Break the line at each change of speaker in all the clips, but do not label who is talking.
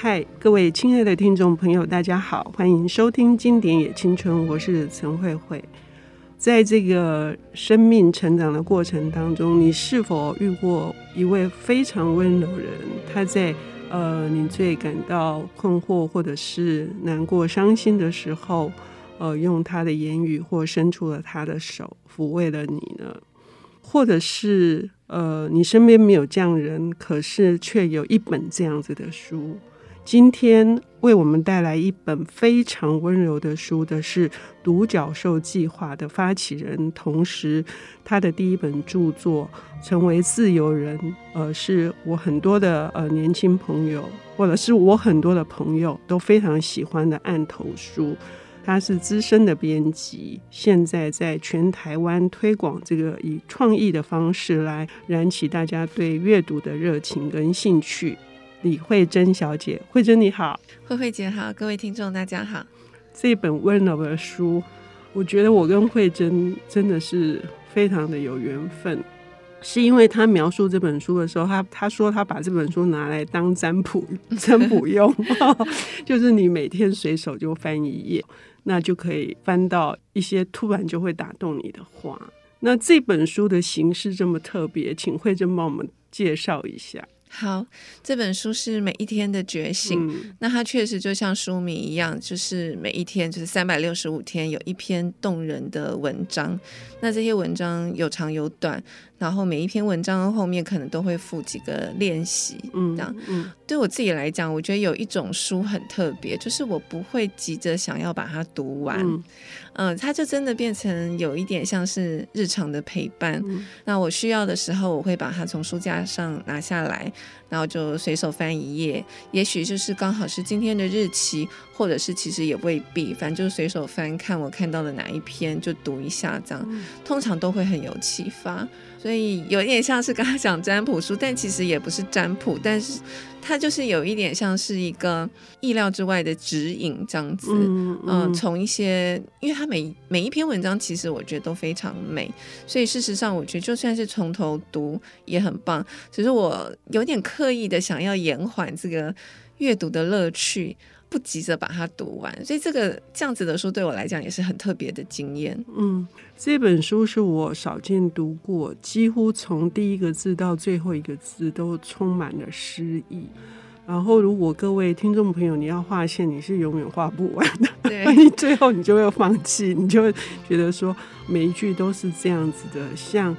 嗨，各位亲爱的听众朋友，大家好，欢迎收听《经典也青春》，我是陈慧慧。在这个生命成长的过程当中，你是否遇过一位非常温柔的人？他在呃，你最感到困惑或者是难过、伤心的时候，呃，用他的言语或伸出了他的手抚慰了你呢？或者是呃，你身边没有这样人，可是却有一本这样子的书。今天为我们带来一本非常温柔的书的是独角兽计划的发起人，同时他的第一本著作《成为自由人》，呃，是我很多的呃年轻朋友，或者是我很多的朋友都非常喜欢的案头书。他是资深的编辑，现在在全台湾推广这个以创意的方式来燃起大家对阅读的热情跟兴趣。李慧珍小姐，慧珍你好，
慧慧姐好，各位听众大家好。
这本温柔的书，我觉得我跟慧珍真的是非常的有缘分。是因为她描述这本书的时候，她她说她把这本书拿来当占卜 占卜用，就是你每天随手就翻一页，那就可以翻到一些突然就会打动你的话。那这本书的形式这么特别，请慧珍帮我们介绍一下。
好，这本书是每一天的觉醒。嗯、那它确实就像书名一样，就是每一天，就是三百六十五天，有一篇动人的文章。那这些文章有长有短，然后每一篇文章后面可能都会附几个练习。嗯，这样。嗯，对我自己来讲，我觉得有一种书很特别，就是我不会急着想要把它读完。嗯，呃、它就真的变成有一点像是日常的陪伴。嗯、那我需要的时候，我会把它从书架上拿下来。然后就随手翻一页，也许就是刚好是今天的日期，或者是其实也未必，反正就随手翻看我看到的哪一篇就读一下，这样通常都会很有启发。所以有点像是刚刚讲占卜书，但其实也不是占卜，但是它就是有一点像是一个意料之外的指引这样子。嗯，嗯，从、呃、一些，因为它每每一篇文章其实我觉得都非常美，所以事实上我觉得就算是从头读也很棒。只是我有点刻意的想要延缓这个阅读的乐趣。不急着把它读完，所以这个这样子的书对我来讲也是很特别的经验。
嗯，这本书是我少见读过，几乎从第一个字到最后一个字都充满了诗意。然后，如果各位听众朋友你要画线，你是永远画不完的，对，你最后你就会放弃，你就会觉得说每一句都是这样子的，像。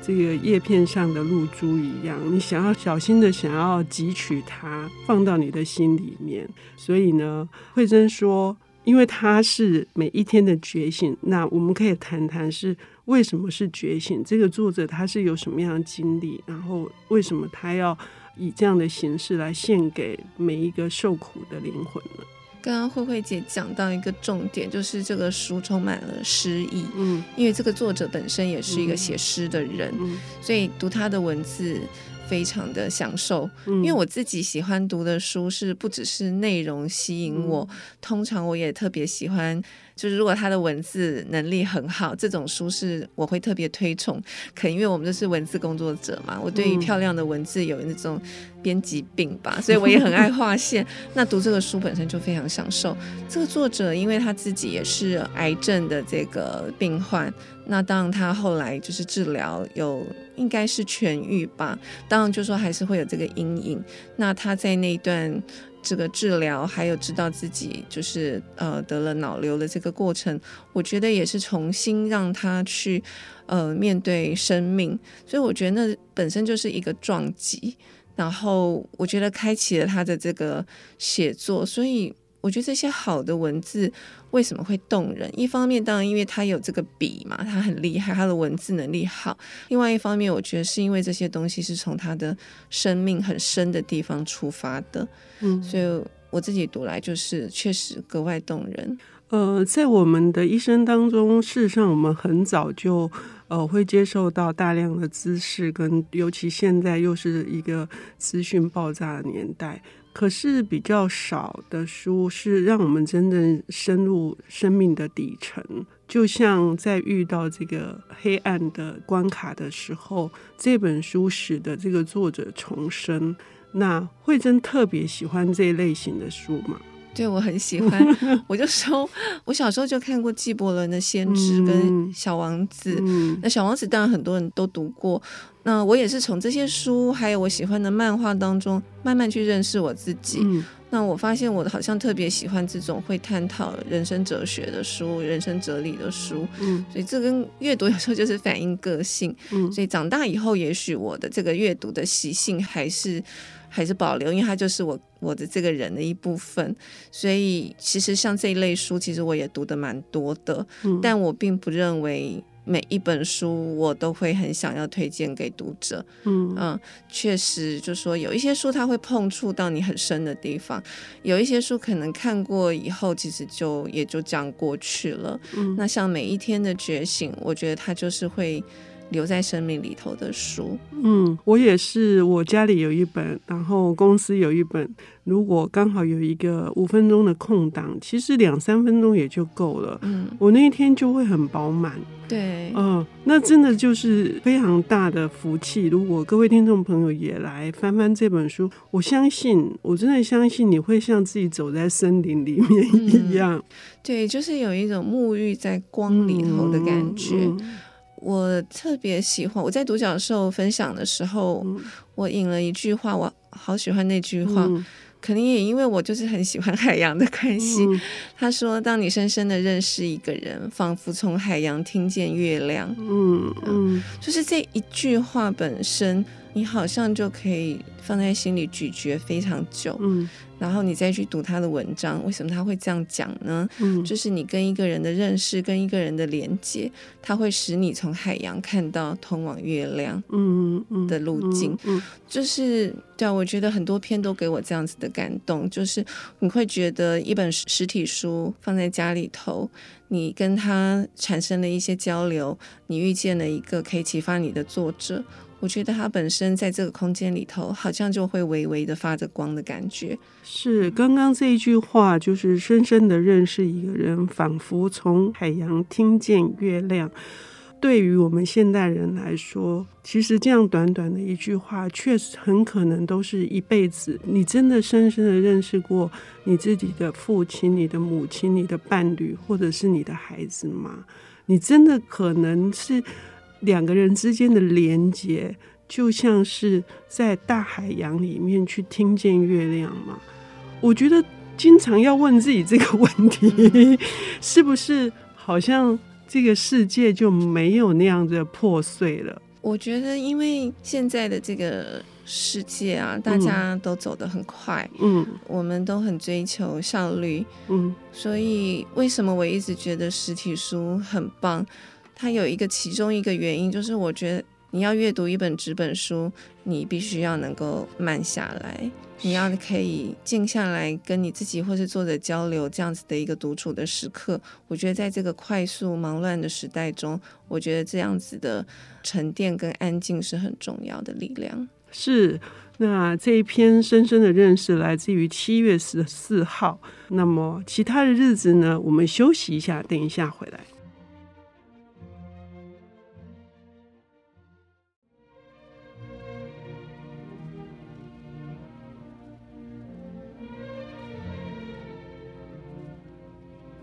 这个叶片上的露珠一样，你想要小心的想要汲取它，放到你的心里面。所以呢，惠珍说，因为它是每一天的觉醒，那我们可以谈谈是为什么是觉醒？这个作者他是有什么样的经历？然后为什么他要以这样的形式来献给每一个受苦的灵魂呢？
刚刚慧慧姐讲到一个重点，就是这个书充满了诗意。嗯，因为这个作者本身也是一个写诗的人，嗯，所以读他的文字非常的享受。嗯，因为我自己喜欢读的书是不只是内容吸引我，嗯，通常我也特别喜欢。就是如果他的文字能力很好，这种书是我会特别推崇。可能因为我们都是文字工作者嘛，我对于漂亮的文字有那种编辑病吧，所以我也很爱画线。那读这个书本身就非常享受。这个作者因为他自己也是癌症的这个病患，那当然他后来就是治疗有应该是痊愈吧，当然就说还是会有这个阴影。那他在那段。这个治疗，还有知道自己就是呃得了脑瘤的这个过程，我觉得也是重新让他去呃面对生命，所以我觉得那本身就是一个撞击，然后我觉得开启了他的这个写作，所以。我觉得这些好的文字为什么会动人？一方面，当然因为他有这个笔嘛，他很厉害，他的文字能力好；另外一方面，我觉得是因为这些东西是从他的生命很深的地方出发的，嗯，所以我自己读来就是确实格外动人。
呃，在我们的一生当中，事实上我们很早就呃会接受到大量的知识，跟尤其现在又是一个资讯爆炸的年代。可是比较少的书是让我们真正深入生命的底层，就像在遇到这个黑暗的关卡的时候，这本书使得这个作者重生。那慧珍特别喜欢这一类型的书吗？
对，我很喜欢。我就说，我小时候就看过纪伯伦的《先知》跟《小王子》。嗯，那《小王子》当然很多人都读过。那我也是从这些书，还有我喜欢的漫画当中，慢慢去认识我自己。嗯，那我发现我好像特别喜欢这种会探讨人生哲学的书、人生哲理的书。嗯，所以这跟阅读有时候就是反映个性。嗯，所以长大以后，也许我的这个阅读的习性还是。还是保留，因为它就是我我的这个人的一部分，所以其实像这一类书，其实我也读的蛮多的，嗯，但我并不认为每一本书我都会很想要推荐给读者，嗯。嗯，确实就是说有一些书它会碰触到你很深的地方，有一些书可能看过以后，其实就也就这样过去了，嗯，那像每一天的觉醒，我觉得它就是会。留在生命里头的书，
嗯，我也是。我家里有一本，然后公司有一本。如果刚好有一个五分钟的空档，其实两三分钟也就够了。嗯，我那一天就会很饱满。
对，
嗯，那真的就是非常大的福气。如果各位听众朋友也来翻翻这本书，我相信，我真的相信你会像自己走在森林里面一样。嗯，
对，就是有一种沐浴在光里头的感觉。嗯嗯我特别喜欢我在独角兽分享的时候，嗯、我引了一句话，我好喜欢那句话，嗯、可能也因为我就是很喜欢海洋的关系。嗯、他说：“当你深深的认识一个人，仿佛从海洋听见月亮。”嗯嗯，嗯，就是这一句话本身，你好像就可以放在心里咀嚼非常久。嗯。然后你再去读他的文章，为什么他会这样讲呢？嗯，就是你跟一个人的认识，跟一个人的连接，它会使你从海洋看到通往月亮，嗯嗯的路径。嗯，嗯，嗯，就是对啊，我觉得很多篇都给我这样子的感动，就是你会觉得一本实体书放在家里头，你跟他产生了一些交流，你遇见了一个可以启发你的作者。我觉得它本身在这个空间里头，好像就会微微的发着光的感觉。
是，刚刚这一句话，就是深深的认识一个人，仿佛从海洋听见月亮。对于我们现代人来说，其实这样短短的一句话，确实很可能都是一辈子。你真的深深的认识过你自己的父亲、你的母亲、你的伴侣，或者是你的孩子吗？你真的可能是。两个人之间的连接，就像是在大海洋里面去听见月亮嘛。我觉得经常要问自己这个问题，是不是好像这个世界就没有那样的破碎了？
我觉得，因为现在的这个世界啊，大家都走得很快，嗯，我们都很追求效率，嗯，所以为什么我一直觉得实体书很棒？它有一个其中一个原因，就是我觉得你要阅读一本纸本书，你必须要能够慢下来，你要可以静下来跟你自己或是作者交流，这样子的一个独处的时刻。我觉得在这个快速忙乱的时代中，我觉得这样子的沉淀跟安静是很重要的力量。
是，那这一篇深深的认识来自于七月十四号。那么其他的日子呢？我们休息一下，等一下回来。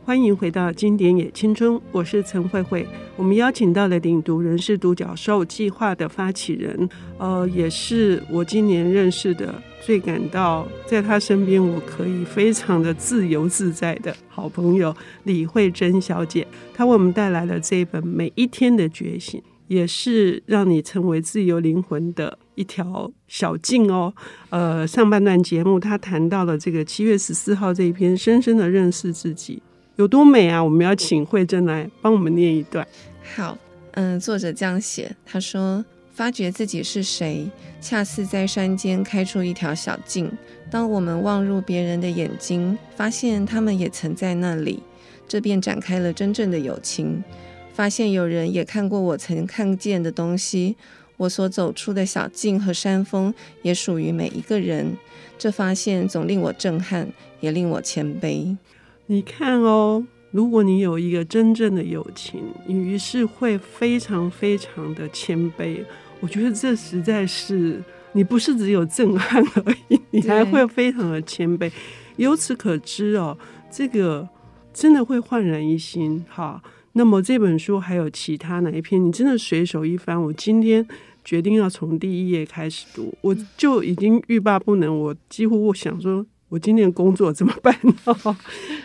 欢迎回到经典也青春，我是陈慧慧。我们邀请到了领读人是独角兽计划的发起人，呃，也是我今年认识的最感到在他身边我可以非常的自由自在的好朋友李慧珍小姐。她为我们带来了这一本《每一天的觉醒》，也是让你成为自由灵魂的一条小径哦。呃，上半段节目她谈到了这个七月十四号这一篇，深深的认识自己。有多美啊！我们要请慧珍来帮我们念一段。
好，嗯，作者这样写，他说：“发觉自己是谁，恰似在山间开出一条小径。当我们望入别人的眼睛，发现他们也曾在那里，这便展开了真正的友情。发现有人也看过我曾看见的东西，我所走出的小径和山峰也属于每一个人。这发现总令我震撼，也令我谦卑。”
你看哦，如果你有一个真正的友情，你于是会非常非常的谦卑。我觉得这实在是你不是只有震撼而已，你还会非常的谦卑。由此可知哦，这个真的会焕然一新。哈，那么这本书还有其他哪一篇？你真的随手一翻，我今天决定要从第一页开始读，我就已经欲罢不能。我几乎我想说。我今天工作怎么办呢？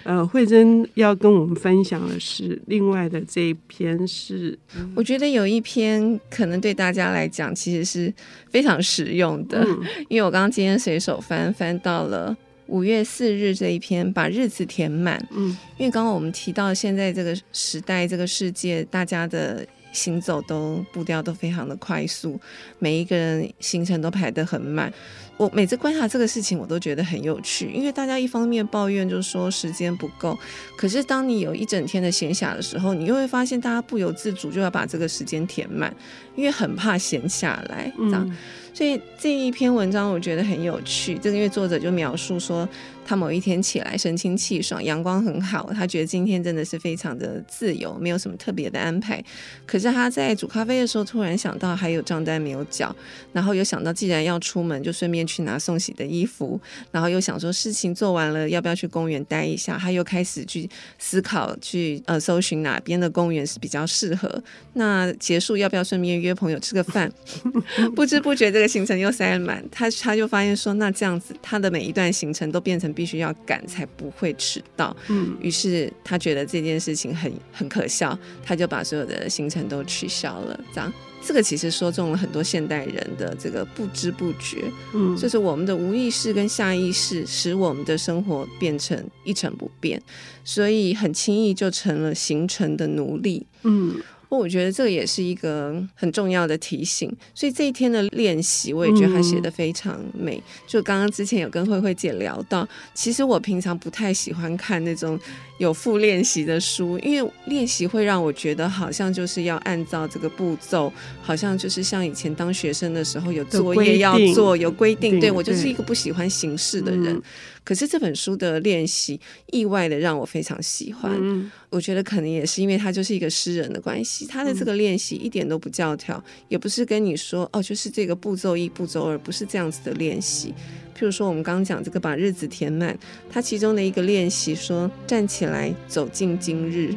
呃，慧珍要跟我们分享的是另外的这一篇是，
我觉得有一篇可能对大家来讲其实是非常实用的，嗯、因为我刚刚今天随手翻翻到了五月四日这一篇，把日子填满。嗯，因为刚刚我们提到现在这个时代，这个世界，大家的行走都步调都非常的快速，每一个人行程都排得很满。我每次观察这个事情，我都觉得很有趣，因为大家一方面抱怨就是说时间不够，可是当你有一整天的闲暇的时候，你又会发现大家不由自主就要把这个时间填满，因为很怕闲下来，这样。嗯所以这一篇文章我觉得很有趣，这个因为作者就描述说，他某一天起来神清气爽，阳光很好，他觉得今天真的是非常的自由，没有什么特别的安排。可是他在煮咖啡的时候，突然想到还有账单没有缴，然后又想到既然要出门，就顺便去拿送洗的衣服，然后又想说事情做完了，要不要去公园待一下？他又开始去思考，去呃搜寻哪边的公园是比较适合。那结束要不要顺便约朋友吃个饭？不知不觉这个。行程又塞满，他他就发现说，那这样子，他的每一段行程都变成必须要赶，才不会迟到。嗯，于是他觉得这件事情很很可笑，他就把所有的行程都取消了。这样，这个其实说中了很多现代人的这个不知不觉，嗯，就是我们的无意识跟下意识，使我们的生活变成一成不变，所以很轻易就成了行程的奴隶。嗯。我觉得这个也是一个很重要的提醒，所以这一天的练习，我也觉得他写的非常美。嗯、就刚刚之前有跟慧慧姐聊到，其实我平常不太喜欢看那种有附练习的书，因为练习会让我觉得好像就是要按照这个步骤，好像就是像以前当学生的时候有作业要做，有规定。对，对我就是一个不喜欢形式的人。嗯可是这本书的练习意外的让我非常喜欢，嗯、我觉得可能也是因为他就是一个诗人的关系，他的这个练习一点都不教条，也不是跟你说哦，就是这个步骤一步骤二，不是这样子的练习。譬如说我们刚刚讲这个把日子填满，他其中的一个练习说站起来走进今日，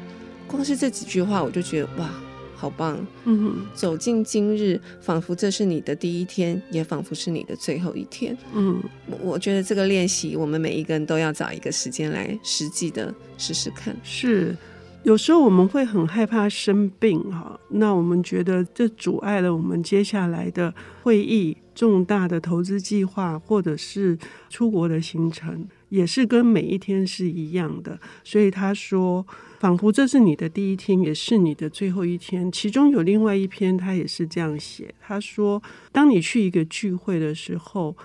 光是这几句话我就觉得哇。好棒，嗯哼，走进今日，仿佛这是你的第一天，也仿佛是你的最后一天。嗯，我觉得这个练习，我们每一个人都要找一个时间来实际的试试看。
是，有时候我们会很害怕生病，哈，那我们觉得这阻碍了我们接下来的会议、重大的投资计划，或者是出国的行程，也是跟每一天是一样的。所以他说。仿佛这是你的第一天，也是你的最后一天。其中有另外一篇，他也是这样写。他说：“当你去一个聚会的时候，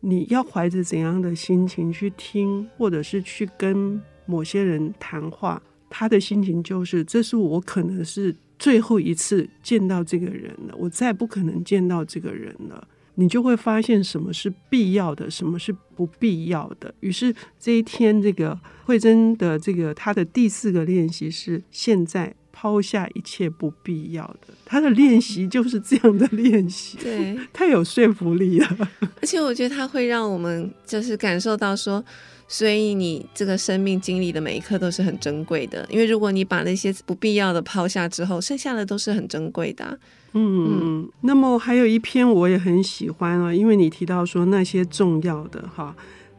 你要怀着怎样的心情去听，或者是去跟某些人谈话？他的心情就是：这是我可能是最后一次见到这个人了，我再不可能见到这个人了。”你就会发现什么是必要的，什么是不必要的。于是这一天，这个慧珍的这个她的第四个练习是现在抛下一切不必要的。他的练习就是这样的练习，
对，
太有说服力了。
而且我觉得他会让我们就是感受到说，所以你这个生命经历的每一刻都是很珍贵的。因为如果你把那些不必要的抛下之后，剩下的都是很珍贵的啊。嗯，
那么还有一篇我也很喜欢啊，因为你提到说那些重要的哈，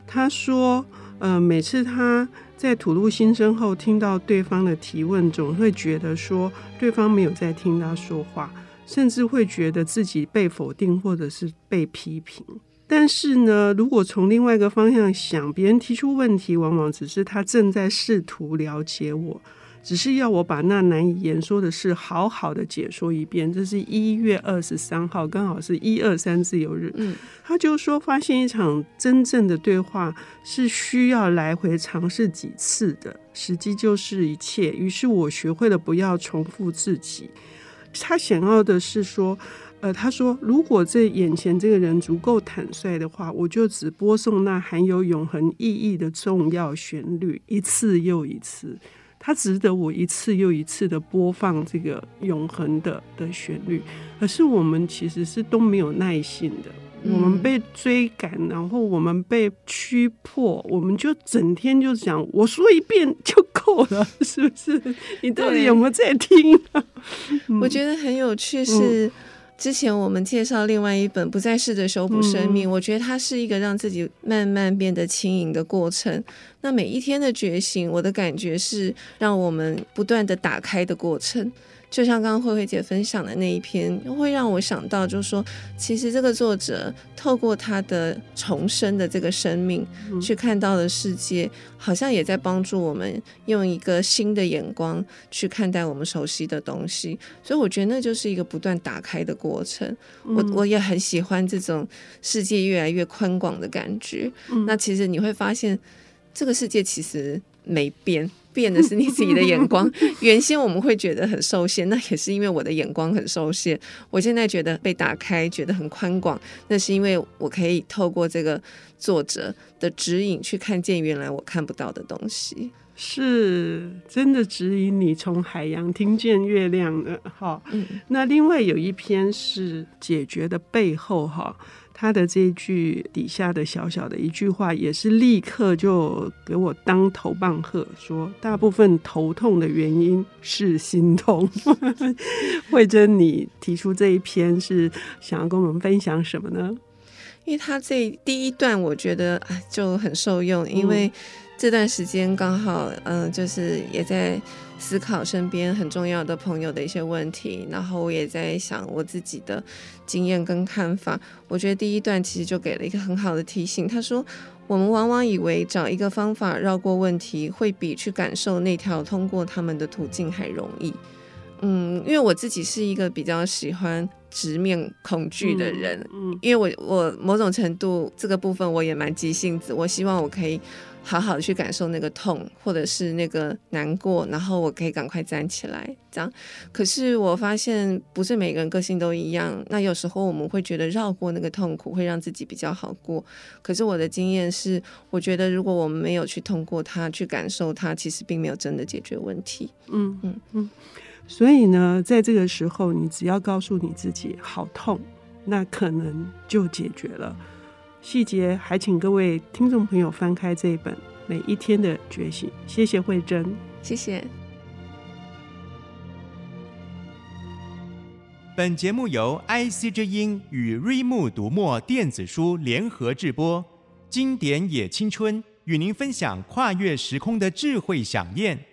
他说，呃，每次他在吐露心声后，听到对方的提问，总会觉得说对方没有在听他说话，甚至会觉得自己被否定或者是被批评。但是呢，如果从另外一个方向想，别人提出问题，往往只是他正在试图了解我。只是要我把那难以言说的事好好的解说一遍。这是一月二十三号，刚好是一二三自由日。嗯，他就说，发现一场真正的对话是需要来回尝试几次的，时机就是一切。于是我学会了不要重复自己。他想要的是说，呃，他说，如果这眼前这个人足够坦率的话，我就只播送那含有永恒意义的重要旋律，一次又一次。他值得我一次又一次的播放这个永恒的的旋律，可是我们其实是都没有耐心的。我们被追赶，然后我们被驱迫，我们就整天就想，我说一遍就够了，是不是？你到底有没有在听啊？
我觉得很有趣是。之前我们介绍另外一本《不再试着修补生命》，嗯，我觉得它是一个让自己慢慢变得轻盈的过程。那每一天的觉醒，我的感觉是让我们不断的打开的过程。就像刚刚慧慧姐分享的那一篇，会让我想到，就是说，其实这个作者透过他的重生的这个生命，去看到的世界，好像也在帮助我们用一个新的眼光去看待我们熟悉的东西。所以我觉得那就是一个不断打开的过程。我我也很喜欢这种世界越来越宽广的感觉。那其实你会发现，这个世界其实没变。变的是你自己的眼光。原先我们会觉得很受限，那也是因为我的眼光很受限。我现在觉得被打开，觉得很宽广，那是因为我可以透过这个作者的指引去看见原来我看不到的东西。
是真的指引你从海洋听见月亮的哈。那另外有一篇是解决的背后哈。他的这一句底下的小小的一句话，也是立刻就给我当头棒喝，说大部分头痛的原因是心痛。慧珍，你提出这一篇是想要跟我们分享什么呢？
因为他这第一段我觉得就很受用，因为这段时间刚好嗯、呃，就是也在。思考身边很重要的朋友的一些问题，然后我也在想我自己的经验跟看法。我觉得第一段其实就给了一个很好的提醒。他说：“我们往往以为找一个方法绕过问题，会比去感受那条通过他们的途径还容易。”嗯，因为我自己是一个比较喜欢直面恐惧的人，嗯，嗯，因为我我某种程度这个部分我也蛮急性子，我希望我可以。好好的去感受那个痛，或者是那个难过，然后我可以赶快站起来，这样。可是我发现不是每个人个性都一样，那有时候我们会觉得绕过那个痛苦会让自己比较好过。可是我的经验是，我觉得如果我们没有去通过它，去感受它，其实并没有真的解决问题。
嗯嗯嗯。所以呢，在这个时候，你只要告诉你自己好痛，那可能就解决了。细节还请各位听众朋友翻开这一本《每一天的觉醒》。谢谢慧珍，
谢谢。
本节目由 IC 之音与瑞木读墨电子书联合制播，经典也青春与您分享跨越时空的智慧饗宴。